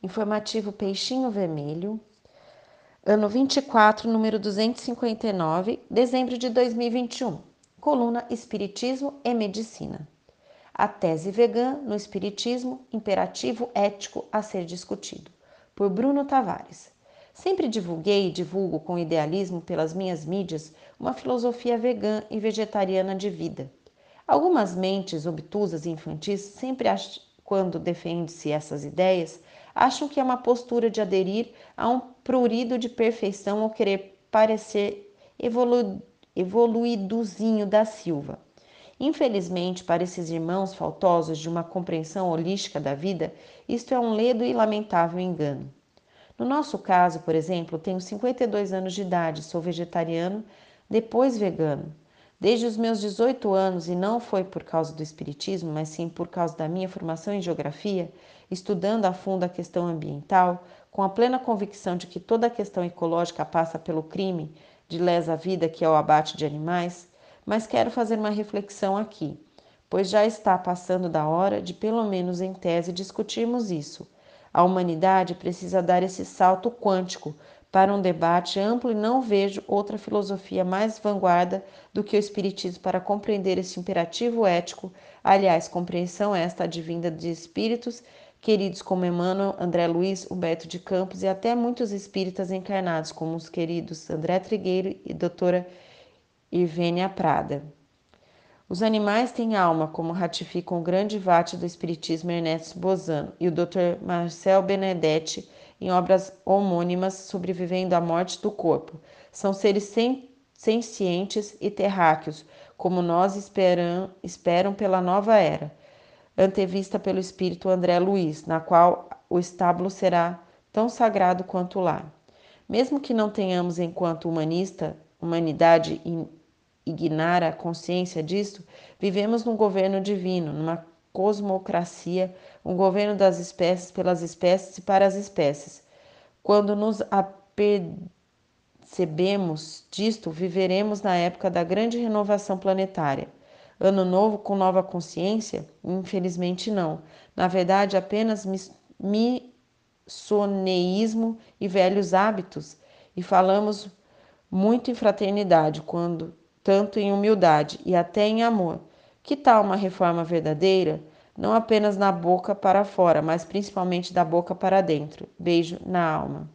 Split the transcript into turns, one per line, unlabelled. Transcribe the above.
Informativo Peixinho Vermelho, ano 24, número 259, dezembro de 2021. Coluna Espiritismo e Medicina. A tese vegana no Espiritismo, imperativo ético a ser discutido. Por Bruno Tavares. Sempre divulguei e divulgo com idealismo pelas minhas mídias uma filosofia vegana e vegetariana de vida. Algumas mentes obtusas e infantis sempre quando defende-se essas ideias, acham que é uma postura de aderir a um prurido de perfeição ou querer parecer evolu evoluídozinho da Silva. Infelizmente, para esses irmãos faltosos de uma compreensão holística da vida, isto é um ledo e lamentável engano. No nosso caso, por exemplo, tenho 52 anos de idade, sou vegetariano, depois vegano. Desde os meus 18 anos, e não foi por causa do Espiritismo, mas sim por causa da minha formação em Geografia, estudando a fundo a questão ambiental, com a plena convicção de que toda a questão ecológica passa pelo crime de lesa vida que é o abate de animais, mas quero fazer uma reflexão aqui, pois já está passando da hora de, pelo menos em tese, discutirmos isso. A humanidade precisa dar esse salto quântico para um debate amplo e não vejo outra filosofia mais vanguarda do que o Espiritismo para compreender esse imperativo ético, aliás, compreensão esta advinda de espíritos queridos como Emmanuel, André Luiz, Humberto de Campos e até muitos espíritas encarnados, como os queridos André Trigueiro e doutora Irvênia Prada. Os animais têm alma, como ratificam o grande vate do Espiritismo Ernesto Bozano e o Dr. Marcel Benedetti em obras homônimas sobrevivendo à morte do corpo. São seres sencientes e terráqueos, como nós esperam, esperam pela nova era, antevista pelo espírito André Luiz, na qual o estábulo será tão sagrado quanto o lar. Mesmo que não tenhamos, enquanto humanista, humanidade ignara a consciência disto, vivemos num governo divino, numa cosmocracia, um governo das espécies pelas espécies e para as espécies. Quando nos apercebemos disto, viveremos na época da grande renovação planetária. Ano novo com nova consciência? Infelizmente não. Na verdade, apenas missoneísmo e velhos hábitos. E falamos muito em fraternidade, quando tanto em humildade e até em amor. Que tal uma reforma verdadeira? Não apenas na boca para fora, mas principalmente da boca para dentro. Beijo na alma.